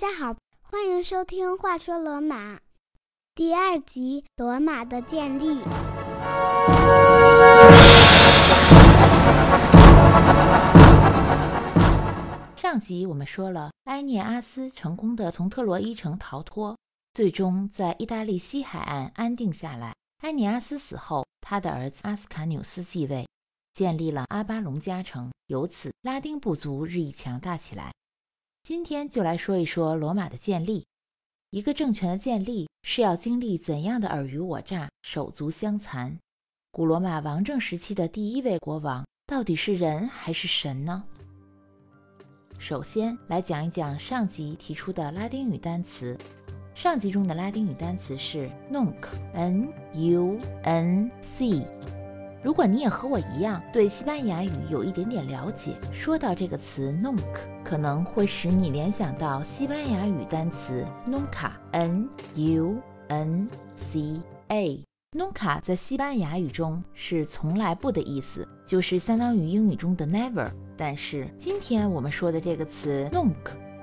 大家好，欢迎收听《话说罗马》第二集《罗马的建立》。上集我们说了，埃涅阿斯成功的从特洛伊城逃脱，最终在意大利西海岸安定下来。埃涅阿斯死后，他的儿子阿斯卡纽斯继位，建立了阿巴隆加城，由此拉丁部族日益强大起来。今天就来说一说罗马的建立。一个政权的建立是要经历怎样的尔虞我诈、手足相残？古罗马王政时期的第一位国王到底是人还是神呢？首先来讲一讲上集提出的拉丁语单词。上集中的拉丁语单词是 nunc，n-u-n-c。如果你也和我一样对西班牙语有一点点了解，说到这个词 nunc，可能会使你联想到西班牙语单词 nunca，n-u-n-c-a。nunca 在西班牙语中是从来不的意思，就是相当于英语中的 never。但是今天我们说的这个词 nunc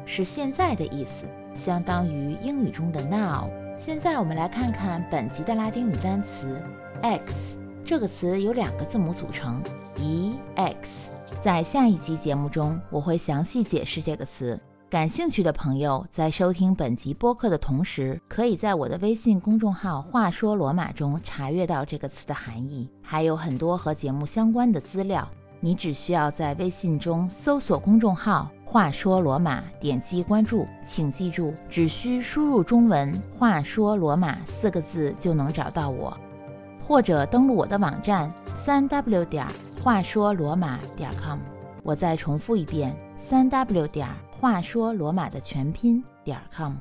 是现在的意思，相当于英语中的 now。现在我们来看看本集的拉丁语单词 x。这个词由两个字母组成，ex。在下一集节目中，我会详细解释这个词。感兴趣的朋友在收听本集播客的同时，可以在我的微信公众号“话说罗马”中查阅到这个词的含义，还有很多和节目相关的资料。你只需要在微信中搜索公众号“话说罗马”，点击关注。请记住，只需输入中文“话说罗马”四个字就能找到我。或者登录我的网站三 w 点儿话说罗马点 com，我再重复一遍三 w 点儿话说罗马的全拼点 com。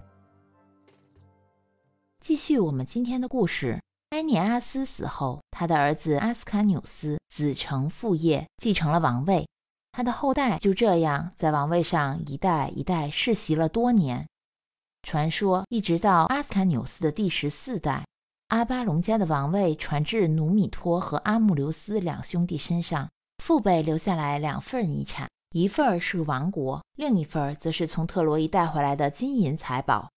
继续我们今天的故事。埃涅阿斯死后，他的儿子阿斯卡纽斯子承父业，继承了王位。他的后代就这样在王位上一代一代世袭了多年。传说一直到阿斯卡纽斯的第十四代。阿巴隆家的王位传至努米托和阿穆留斯两兄弟身上，父辈留下来两份遗产，一份是王国，另一份则是从特洛伊带回来的金银财宝。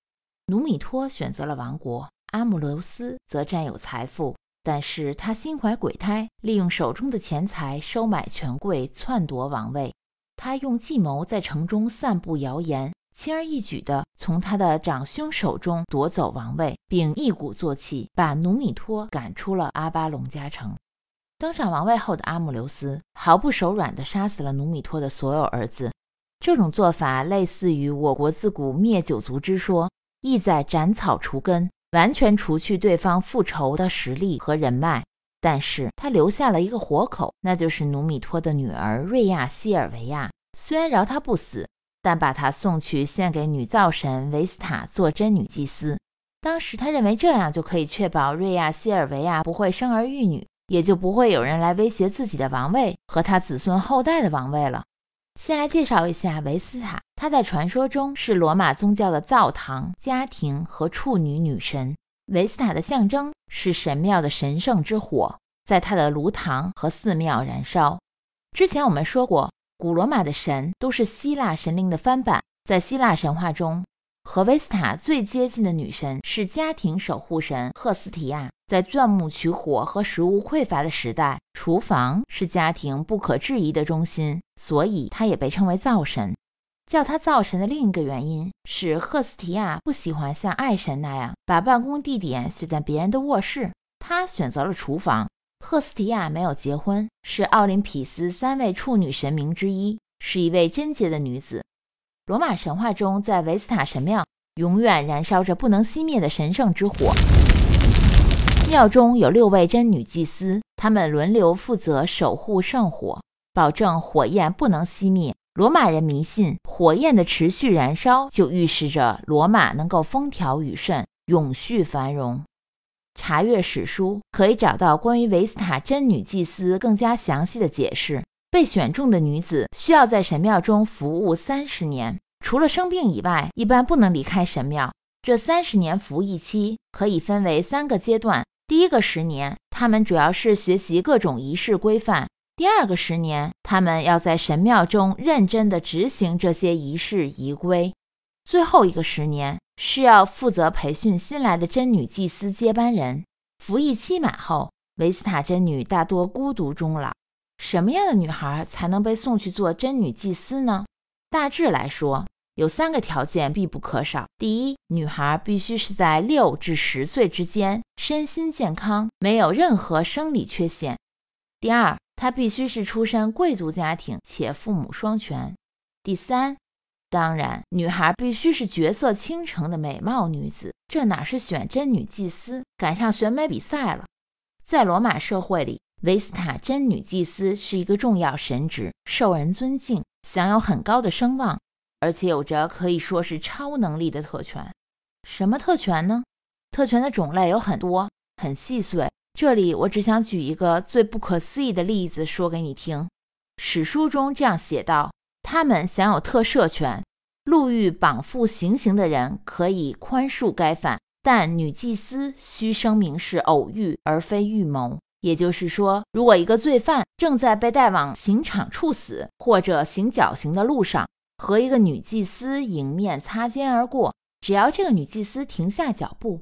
努米托选择了王国，阿穆留斯则占有财富，但是他心怀鬼胎，利用手中的钱财收买权贵，篡夺王位。他用计谋在城中散布谣言。轻而易举地从他的长兄手中夺走王位，并一鼓作气把努米托赶出了阿巴隆加城。登上王位后的阿姆留斯毫不手软地杀死了努米托的所有儿子。这种做法类似于我国自古灭九族之说，意在斩草除根，完全除去对方复仇的实力和人脉。但是他留下了一个活口，那就是努米托的女儿瑞亚西尔维亚。虽然饶他不死。但把她送去献给女灶神维斯塔做真女祭司。当时他认为这样就可以确保瑞亚西尔维亚不会生儿育女，也就不会有人来威胁自己的王位和他子孙后代的王位了。先来介绍一下维斯塔，她在传说中是罗马宗教的灶堂、家庭和处女女神。维斯塔的象征是神庙的神圣之火，在她的炉膛和寺庙燃烧。之前我们说过。古罗马的神都是希腊神灵的翻版。在希腊神话中，和维斯塔最接近的女神是家庭守护神赫斯提亚。在钻木取火和食物匮乏的时代，厨房是家庭不可质疑的中心，所以她也被称为灶神。叫她灶神的另一个原因是，赫斯提亚不喜欢像爱神那样把办公地点选在别人的卧室，她选择了厨房。赫斯提亚没有结婚，是奥林匹斯三位处女神明之一，是一位贞洁的女子。罗马神话中，在维斯塔神庙永远燃烧着不能熄灭的神圣之火。庙中有六位真女祭司，她们轮流负责守护圣火，保证火焰不能熄灭。罗马人迷信，火焰的持续燃烧就预示着罗马能够风调雨顺，永续繁荣。查阅史书，可以找到关于维斯塔真女祭司更加详细的解释。被选中的女子需要在神庙中服务三十年，除了生病以外，一般不能离开神庙。这三十年服役期可以分为三个阶段：第一个十年，他们主要是学习各种仪式规范；第二个十年，他们要在神庙中认真地执行这些仪式仪规；最后一个十年是要负责培训新来的真女祭司接班人。服役期满后，维斯塔真女大多孤独终老。什么样的女孩才能被送去做真女祭司呢？大致来说，有三个条件必不可少：第一，女孩必须是在六至十岁之间，身心健康，没有任何生理缺陷；第二，她必须是出身贵族家庭且父母双全；第三，当然，女孩必须是绝色倾城的美貌女子。这哪是选真女祭司，赶上选美比赛了？在罗马社会里。维斯塔真女祭司是一个重要神职，受人尊敬，享有很高的声望，而且有着可以说是超能力的特权。什么特权呢？特权的种类有很多，很细碎。这里我只想举一个最不可思议的例子说给你听。史书中这样写道：他们享有特赦权，路遇绑缚行刑的人可以宽恕该犯，但女祭司需声明是偶遇而非预谋。也就是说，如果一个罪犯正在被带往刑场处死，或者行绞刑的路上，和一个女祭司迎面擦肩而过，只要这个女祭司停下脚步，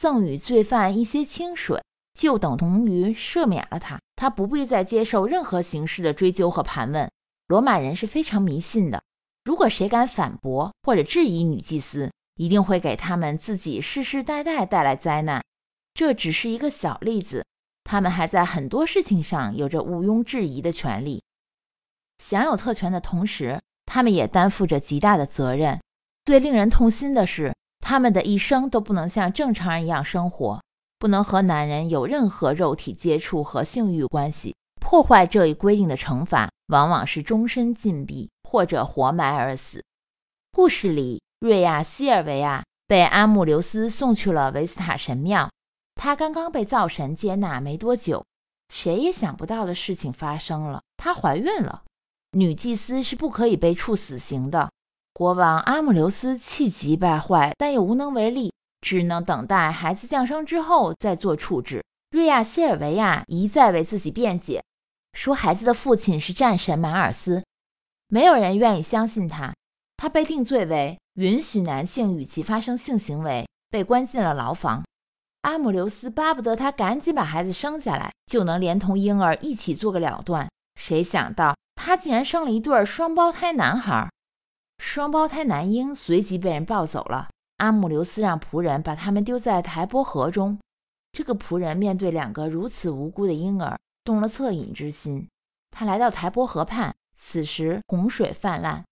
赠予罪犯一些清水，就等同于赦免了他，他不必再接受任何形式的追究和盘问。罗马人是非常迷信的，如果谁敢反驳或者质疑女祭司，一定会给他们自己世世代代带来灾难。这只是一个小例子。他们还在很多事情上有着毋庸置疑的权利，享有特权的同时，他们也担负着极大的责任。最令人痛心的是，他们的一生都不能像正常人一样生活，不能和男人有任何肉体接触和性欲关系。破坏这一规定的惩罚往往是终身禁闭或者活埋而死。故事里，瑞亚西尔维亚被阿穆留斯送去了维斯塔神庙。她刚刚被灶神接纳没多久，谁也想不到的事情发生了。她怀孕了。女祭司是不可以被处死刑的。国王阿姆留斯气急败坏，但又无能为力，只能等待孩子降生之后再做处置。瑞亚西尔维亚一再为自己辩解，说孩子的父亲是战神马尔斯。没有人愿意相信他。他被定罪为允许男性与其发生性行为，被关进了牢房。阿姆留斯巴不得他赶紧把孩子生下来，就能连同婴儿一起做个了断。谁想到他竟然生了一对双胞胎男孩，双胞胎男婴随即被人抱走了。阿姆留斯让仆人把他们丢在台波河中。这个仆人面对两个如此无辜的婴儿，动了恻隐之心。他来到台波河畔，此时洪水泛滥，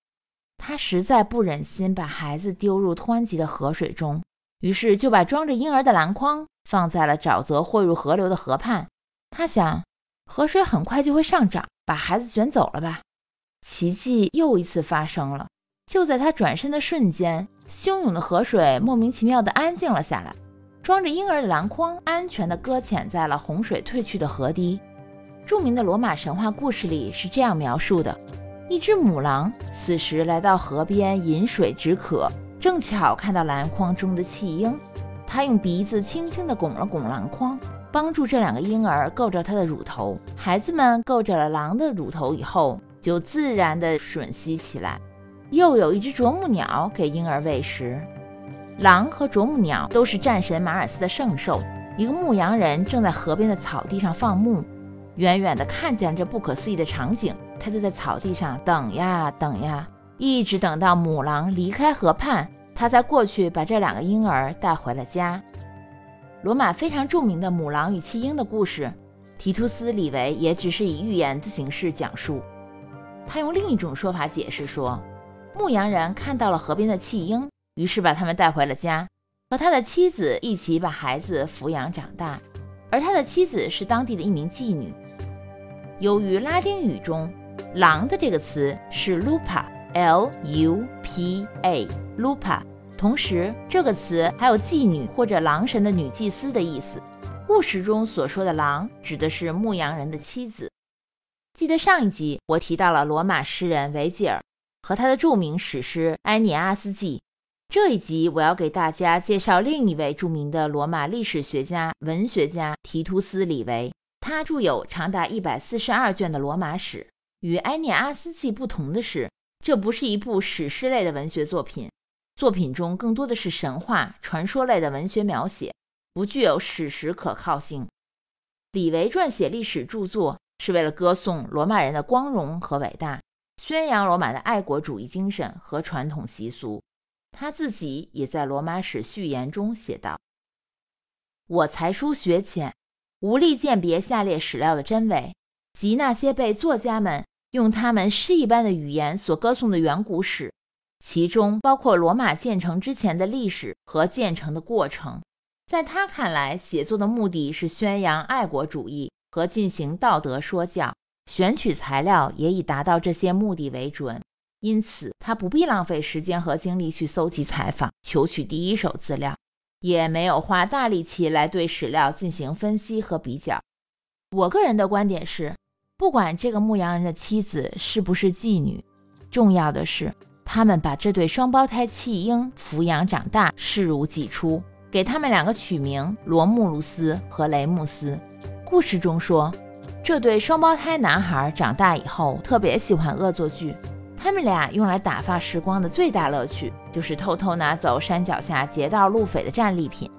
他实在不忍心把孩子丢入湍急的河水中。于是就把装着婴儿的篮筐放在了沼泽汇入河流的河畔。他想，河水很快就会上涨，把孩子卷走了吧。奇迹又一次发生了。就在他转身的瞬间，汹涌的河水莫名其妙地安静了下来，装着婴儿的篮筐安全地搁浅在了洪水退去的河堤。著名的罗马神话故事里是这样描述的：一只母狼此时来到河边饮水止渴。正巧看到篮筐中的弃婴，他用鼻子轻轻地拱了拱篮筐，帮助这两个婴儿够着他的乳头。孩子们够着了狼的乳头以后，就自然地吮吸起来。又有一只啄木鸟给婴儿喂食。狼和啄木鸟都是战神马尔斯的圣兽。一个牧羊人正在河边的草地上放牧，远远地看见这不可思议的场景，他就在草地上等呀等呀。一直等到母狼离开河畔，他才过去把这两个婴儿带回了家。罗马非常著名的母狼与弃婴的故事，提图斯·李维也只是以寓言的形式讲述。他用另一种说法解释说，牧羊人看到了河边的弃婴，于是把他们带回了家，和他的妻子一起把孩子抚养长大。而他的妻子是当地的一名妓女。由于拉丁语中“狼”的这个词是 lupa。L U P A，Lupa。同时，这个词还有妓女或者狼神的女祭司的意思。故事中所说的狼，指的是牧羊人的妻子。记得上一集我提到了罗马诗人维吉尔和他的著名史诗《埃涅阿斯纪》。这一集我要给大家介绍另一位著名的罗马历史学家、文学家提图斯·李维。他著有长达一百四十二卷的罗马史。与《埃涅阿斯纪》不同的是。这不是一部史诗类的文学作品，作品中更多的是神话、传说类的文学描写，不具有史实可靠性。李维撰写历史著作是为了歌颂罗马人的光荣和伟大，宣扬罗马的爱国主义精神和传统习俗。他自己也在《罗马史序言》中写道：“我才疏学浅，无力鉴别下列史料的真伪，及那些被作家们用他们诗一般的语言所歌颂的远古史。”其中包括罗马建成之前的历史和建成的过程。在他看来，写作的目的是宣扬爱国主义和进行道德说教，选取材料也以达到这些目的为准。因此，他不必浪费时间和精力去搜集采访、求取第一手资料，也没有花大力气来对史料进行分析和比较。我个人的观点是，不管这个牧羊人的妻子是不是妓女，重要的是。他们把这对双胞胎弃婴抚养长大，视如己出，给他们两个取名罗慕路斯和雷穆斯。故事中说，这对双胞胎男孩长大以后特别喜欢恶作剧。他们俩用来打发时光的最大乐趣，就是偷偷拿走山脚下劫道路匪的战利品。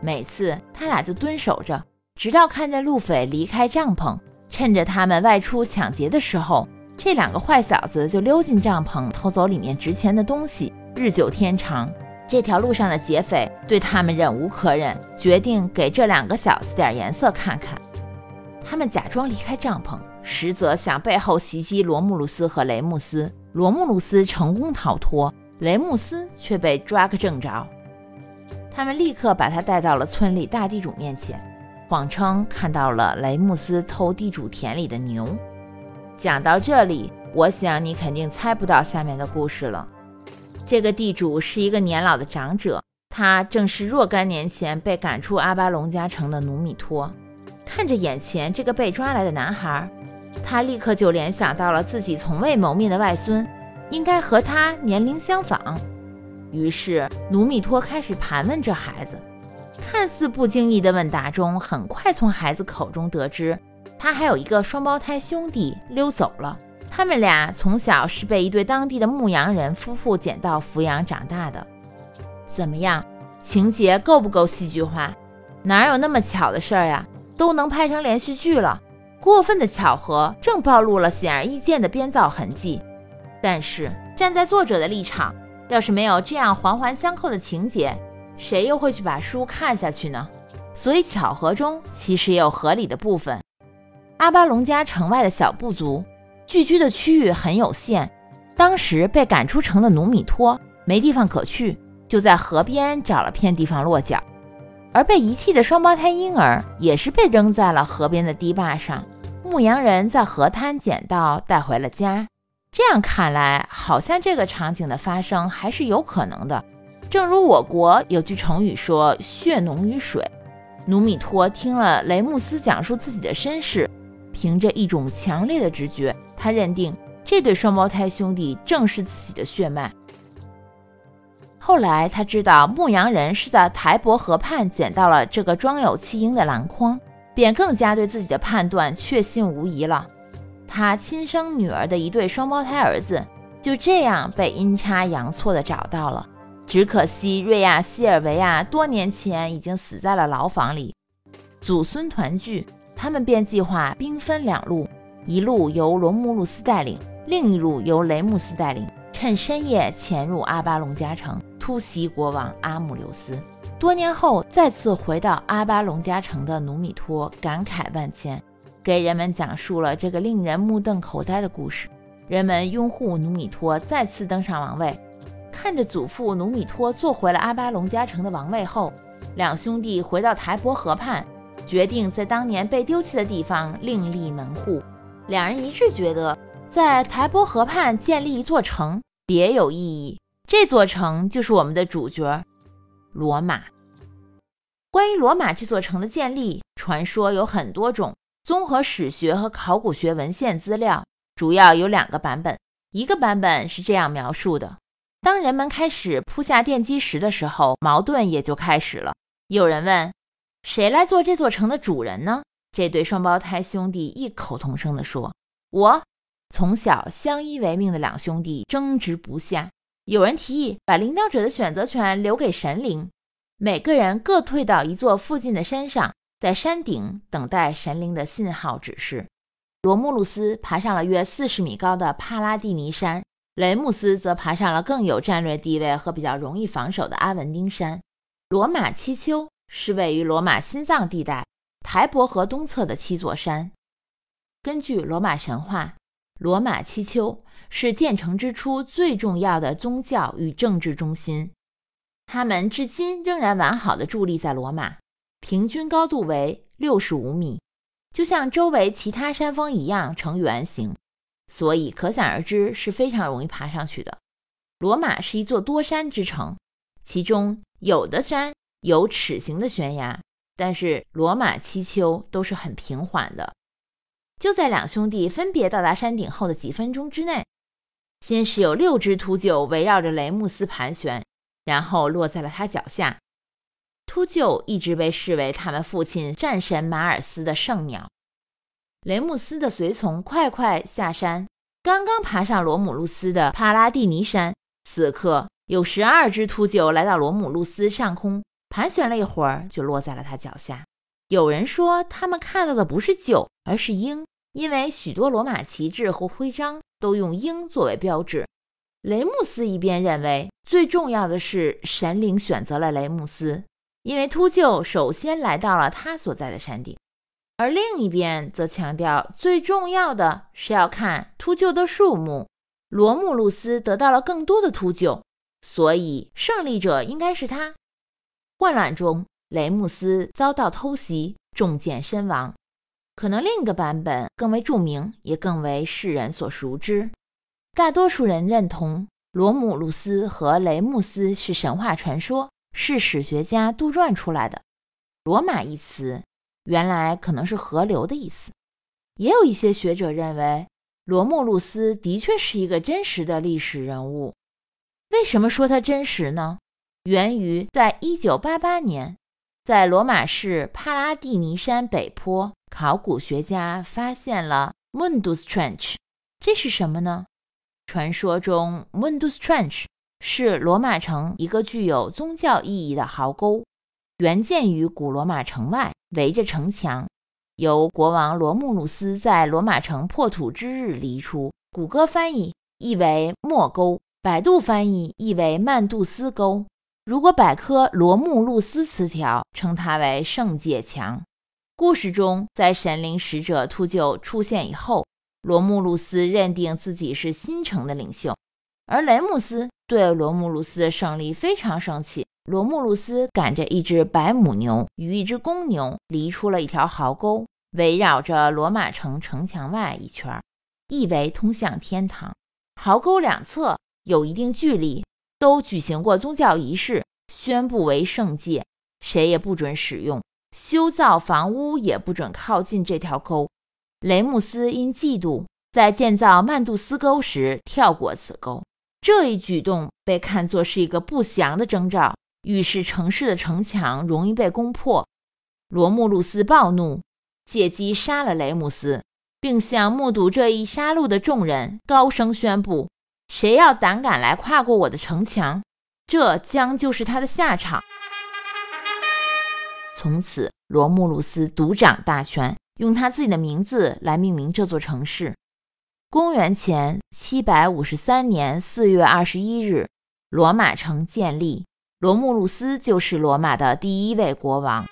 每次他俩就蹲守着，直到看见路匪离开帐篷，趁着他们外出抢劫的时候。这两个坏小子就溜进帐篷，偷走里面值钱的东西。日久天长，这条路上的劫匪对他们忍无可忍，决定给这两个小子点颜色看看。他们假装离开帐篷，实则想背后袭击罗穆路斯和雷穆斯。罗慕路斯成功逃脱，雷穆斯却被抓个正着。他们立刻把他带到了村里大地主面前，谎称看到了雷穆斯偷地主田里的牛。讲到这里，我想你肯定猜不到下面的故事了。这个地主是一个年老的长者，他正是若干年前被赶出阿巴隆加城的努米托。看着眼前这个被抓来的男孩，他立刻就联想到了自己从未谋面的外孙，应该和他年龄相仿。于是努米托开始盘问这孩子。看似不经意的问答中，很快从孩子口中得知。他还有一个双胞胎兄弟溜走了，他们俩从小是被一对当地的牧羊人夫妇捡到抚养长大的。怎么样，情节够不够戏剧化？哪有那么巧的事儿呀？都能拍成连续剧了。过分的巧合正暴露了显而易见的编造痕迹。但是站在作者的立场，要是没有这样环环相扣的情节，谁又会去把书看下去呢？所以巧合中其实也有合理的部分。阿巴隆加城外的小部族聚居的区域很有限，当时被赶出城的努米托没地方可去，就在河边找了片地方落脚。而被遗弃的双胞胎婴儿也是被扔在了河边的堤坝上，牧羊人在河滩捡到带回了家。这样看来，好像这个场景的发生还是有可能的。正如我国有句成语说“血浓于水”，努米托听了雷穆斯讲述自己的身世。凭着一种强烈的直觉，他认定这对双胞胎兄弟正是自己的血脉。后来他知道牧羊人是在台伯河畔捡到了这个装有弃婴的篮筐，便更加对自己的判断确信无疑了。他亲生女儿的一对双胞胎儿子就这样被阴差阳错地找到了。只可惜瑞亚西尔维亚多年前已经死在了牢房里，祖孙团聚。他们便计划兵分两路，一路由罗慕路斯带领，另一路由雷穆斯带领，趁深夜潜入阿巴隆加城，突袭国王阿姆留斯。多年后再次回到阿巴隆加城的努米托感慨万千，给人们讲述了这个令人目瞪口呆的故事。人们拥护努米托再次登上王位。看着祖父努米托坐回了阿巴隆加城的王位后，两兄弟回到台伯河畔。决定在当年被丢弃的地方另立门户。两人一致觉得，在台伯河畔建立一座城别有意义。这座城就是我们的主角——罗马。关于罗马这座城的建立，传说有很多种。综合史学和考古学文献资料，主要有两个版本。一个版本是这样描述的：当人们开始铺下奠基石的时候，矛盾也就开始了。有人问。谁来做这座城的主人呢？这对双胞胎兄弟异口同声地说：“我。”从小相依为命的两兄弟争执不下，有人提议把领导者的选择权留给神灵，每个人各退到一座附近的山上，在山顶等待神灵的信号指示。罗慕路斯爬上了约四十米高的帕拉蒂尼山，雷姆斯则爬上了更有战略地位和比较容易防守的阿文丁山。罗马七丘是位于罗马心脏地带台伯河东侧的七座山。根据罗马神话，罗马七丘是建成之初最重要的宗教与政治中心。它们至今仍然完好的伫立在罗马，平均高度为六十五米。就像周围其他山峰一样呈圆形，所以可想而知是非常容易爬上去的。罗马是一座多山之城，其中有的山有齿形的悬崖，但是罗马七丘都是很平缓的。就在两兄弟分别到达山顶后的几分钟之内，先是有六只秃鹫围绕着雷穆斯盘旋，然后落在了他脚下。秃鹫一直被视为他们父亲战神马尔斯的圣鸟。雷姆斯的随从快快下山，刚刚爬上罗姆路斯的帕拉蒂尼山，此刻有十二只秃鹫来到罗姆路斯上空，盘旋了一会儿，就落在了他脚下。有人说，他们看到的不是鹫，而是鹰，因为许多罗马旗帜和徽章都用鹰作为标志。雷姆斯一边认为，最重要的是神灵选择了雷姆斯。因为秃鹫首先来到了他所在的山顶，而另一边则强调最重要的是要看秃鹫的数目。罗慕路斯得到了更多的秃鹫，所以胜利者应该是他。混乱中，雷姆斯遭到偷袭，中箭身亡。可能另一个版本更为著名，也更为世人所熟知。大多数人认同罗姆路斯和雷姆斯是神话传说。是史学家杜撰出来的。罗马一词原来可能是河流的意思。也有一些学者认为，罗慕路斯的确是一个真实的历史人物。为什么说他真实呢？源于在1988年，在罗马市帕拉蒂尼山北坡，考古学家发现了 Mundus Trench。这是什么呢？传说中 Mundus Trench。是罗马城一个具有宗教意义的壕沟，原建于古罗马城外，围着城墙，由国王罗慕路斯在罗马城破土之日犁出。谷歌翻译译为莫沟，百度翻译译为曼杜斯沟。如果百科罗慕路斯词条称它为圣界墙。故事中，在神灵使者秃鹫出现以后，罗慕路斯认定自己是新城的领袖。而雷姆斯对罗慕路斯的胜利非常生气。罗慕路斯赶着一只白母牛与一只公牛，犁出了一条壕沟，围绕着罗马城城墙外一圈，意为通向天堂。壕沟两侧有一定距离，都举行过宗教仪式，宣布为圣界，谁也不准使用，修造房屋也不准靠近这条沟。雷姆斯因嫉妒，在建造曼杜斯沟时跳过此沟。这一举动被看作是一个不祥的征兆，预示城市的城墙容易被攻破。罗慕路斯暴怒，借机杀了雷姆斯，并向目睹这一杀戮的众人高声宣布：“谁要胆敢来跨过我的城墙，这将就是他的下场。”从此，罗慕路斯独掌大权，用他自己的名字来命名这座城市。公元前七百五十三年四月二十一日，罗马城建立，罗慕路斯就是罗马的第一位国王。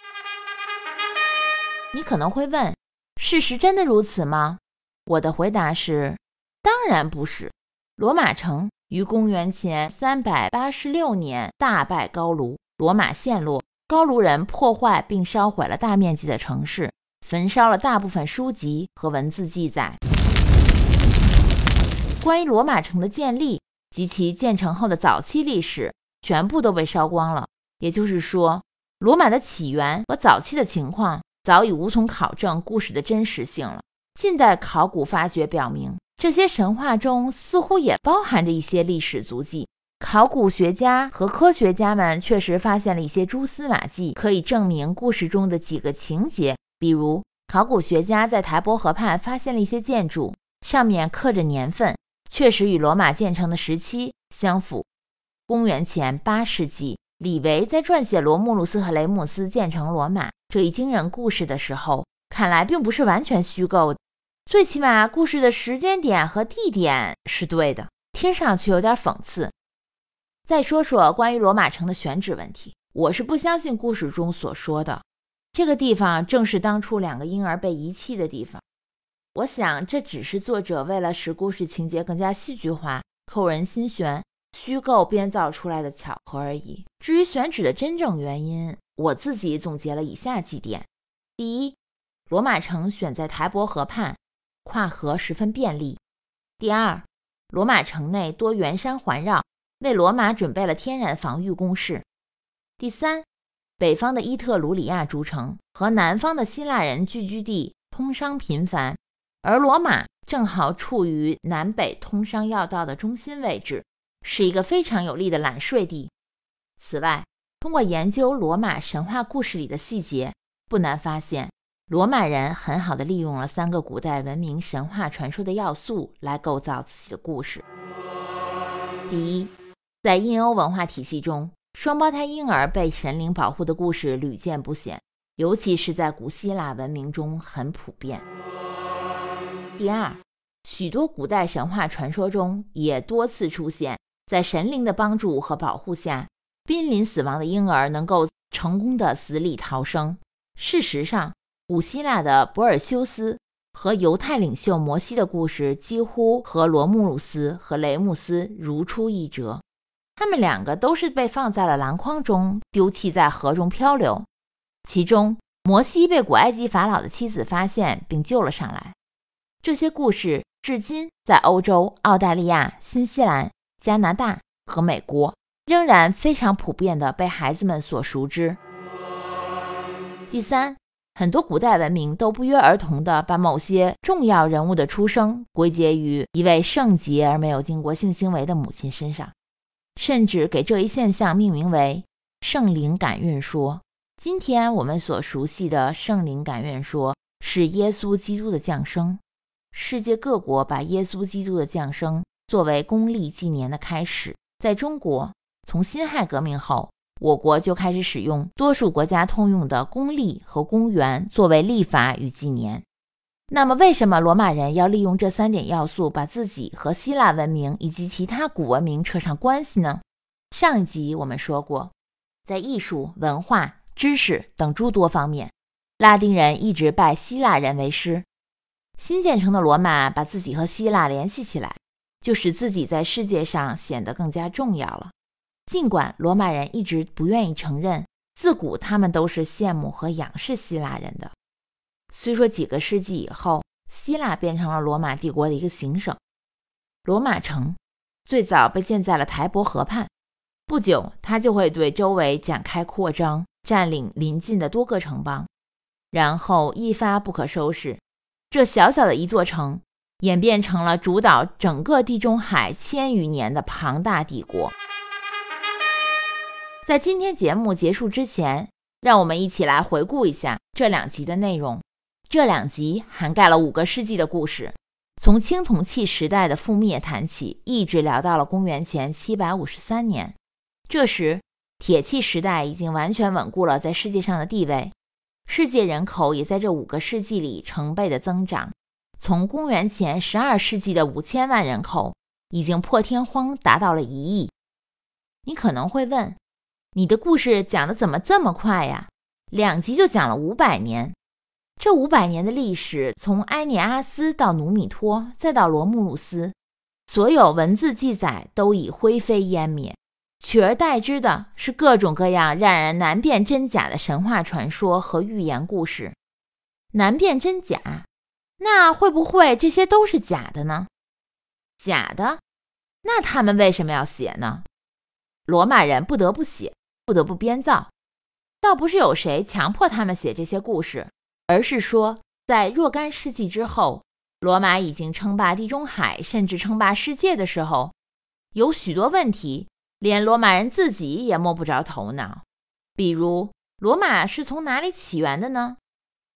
你可能会问，事实真的如此吗？我的回答是，当然不是。罗马城于公元前三百八十六年大败高卢，罗马陷落，高卢人破坏并烧毁了大面积的城市，焚烧了大部分书籍和文字记载。关于罗马城的建立及其建成后的早期历史，全部都被烧光了。也就是说，罗马的起源和早期的情况早已无从考证故事的真实性了。近代考古发掘表明，这些神话中似乎也包含着一些历史足迹。考古学家和科学家们确实发现了一些蛛丝马迹，可以证明故事中的几个情节。比如，考古学家在台伯河畔发现了一些建筑，上面刻着年份。确实与罗马建成的时期相符，公元前八世纪，李维在撰写罗慕路斯和雷姆斯建成罗马这一惊人故事的时候，看来并不是完全虚构的。最起码，故事的时间点和地点是对的，听上去有点讽刺。再说说关于罗马城的选址问题，我是不相信故事中所说的。这个地方正是当初两个婴儿被遗弃的地方。我想，这只是作者为了使故事情节更加戏剧化、扣人心弦。虚构编造出来的巧合而已。至于选址的真正原因，我自己总结了以下几点：第一，罗马城选在台伯河畔，跨河十分便利；第二，罗马城内多圆山环绕，为罗马准备了天然防御工事；第三，北方的伊特鲁里亚诸城和南方的希腊人聚居地通商频繁，而罗马正好处于南北通商要道的中心位置。是一个非常有利的揽税地。此外，通过研究罗马神话故事里的细节，不难发现，罗马人很好的利用了三个古代文明神话传说的要素来构造自己的故事。第一，在印欧文化体系中，双胞胎婴儿被神灵保护的故事屡见不鲜，尤其是在古希腊文明中很普遍。第二，许多古代神话传说中也多次出现。在神灵的帮助和保护下，濒临死亡的婴儿能够成功的死里逃生。事实上，古希腊的博尔修斯和犹太领袖摩西的故事几乎和罗慕路斯和雷姆斯如出一辙。他们两个都是被放在了篮筐中，丢弃在河中漂流。其中，摩西被古埃及法老的妻子发现并救了上来。这些故事至今在欧洲、澳大利亚、新西兰。加拿大和美国仍然非常普遍地被孩子们所熟知。第三，很多古代文明都不约而同地把某些重要人物的出生归结于一位圣洁而没有经过性行为的母亲身上，甚至给这一现象命名为“圣灵感孕说”。今天我们所熟悉的圣灵感孕说是耶稣基督的降生，世界各国把耶稣基督的降生。作为公历纪年的开始，在中国，从辛亥革命后，我国就开始使用多数国家通用的公历和公元作为历法与纪年。那么，为什么罗马人要利用这三点要素，把自己和希腊文明以及其他古文明扯上关系呢？上一集我们说过，在艺术、文化、知识等诸多方面，拉丁人一直拜希腊人为师。新建成的罗马把自己和希腊联系起来。就使自己在世界上显得更加重要了。尽管罗马人一直不愿意承认，自古他们都是羡慕和仰视希腊人的。虽说几个世纪以后，希腊变成了罗马帝国的一个行省，罗马城最早被建在了台伯河畔。不久，它就会对周围展开扩张，占领邻近的多个城邦，然后一发不可收拾。这小小的一座城。演变成了主导整个地中海千余年的庞大帝国。在今天节目结束之前，让我们一起来回顾一下这两集的内容。这两集涵盖了五个世纪的故事，从青铜器时代的覆灭谈起，一直聊到了公元前七百五十三年。这时，铁器时代已经完全稳固了在世界上的地位，世界人口也在这五个世纪里成倍的增长。从公元前十二世纪的五千万人口，已经破天荒达到了一亿。你可能会问，你的故事讲的怎么这么快呀？两集就讲了五百年。这五百年的历史，从埃涅阿斯到努米托，再到罗慕路斯，所有文字记载都已灰飞烟灭，取而代之的是各种各样让人难辨真假的神话传说和寓言故事。难辨真假。那会不会这些都是假的呢？假的？那他们为什么要写呢？罗马人不得不写，不得不编造。倒不是有谁强迫他们写这些故事，而是说，在若干世纪之后，罗马已经称霸地中海，甚至称霸世界的时候，有许多问题，连罗马人自己也摸不着头脑。比如，罗马是从哪里起源的呢？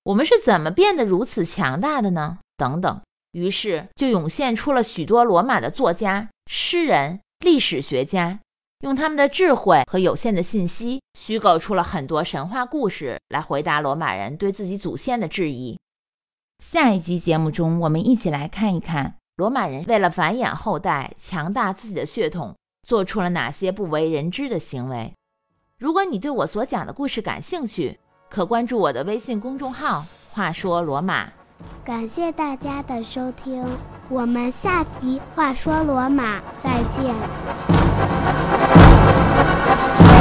我们是怎么变得如此强大的呢？等等，于是就涌现出了许多罗马的作家、诗人、历史学家，用他们的智慧和有限的信息，虚构出了很多神话故事来回答罗马人对自己祖先的质疑。下一集节目中，我们一起来看一看罗马人为了繁衍后代、强大自己的血统，做出了哪些不为人知的行为。如果你对我所讲的故事感兴趣，可关注我的微信公众号“话说罗马”。感谢大家的收听，我们下集《话说罗马》再见。Oh!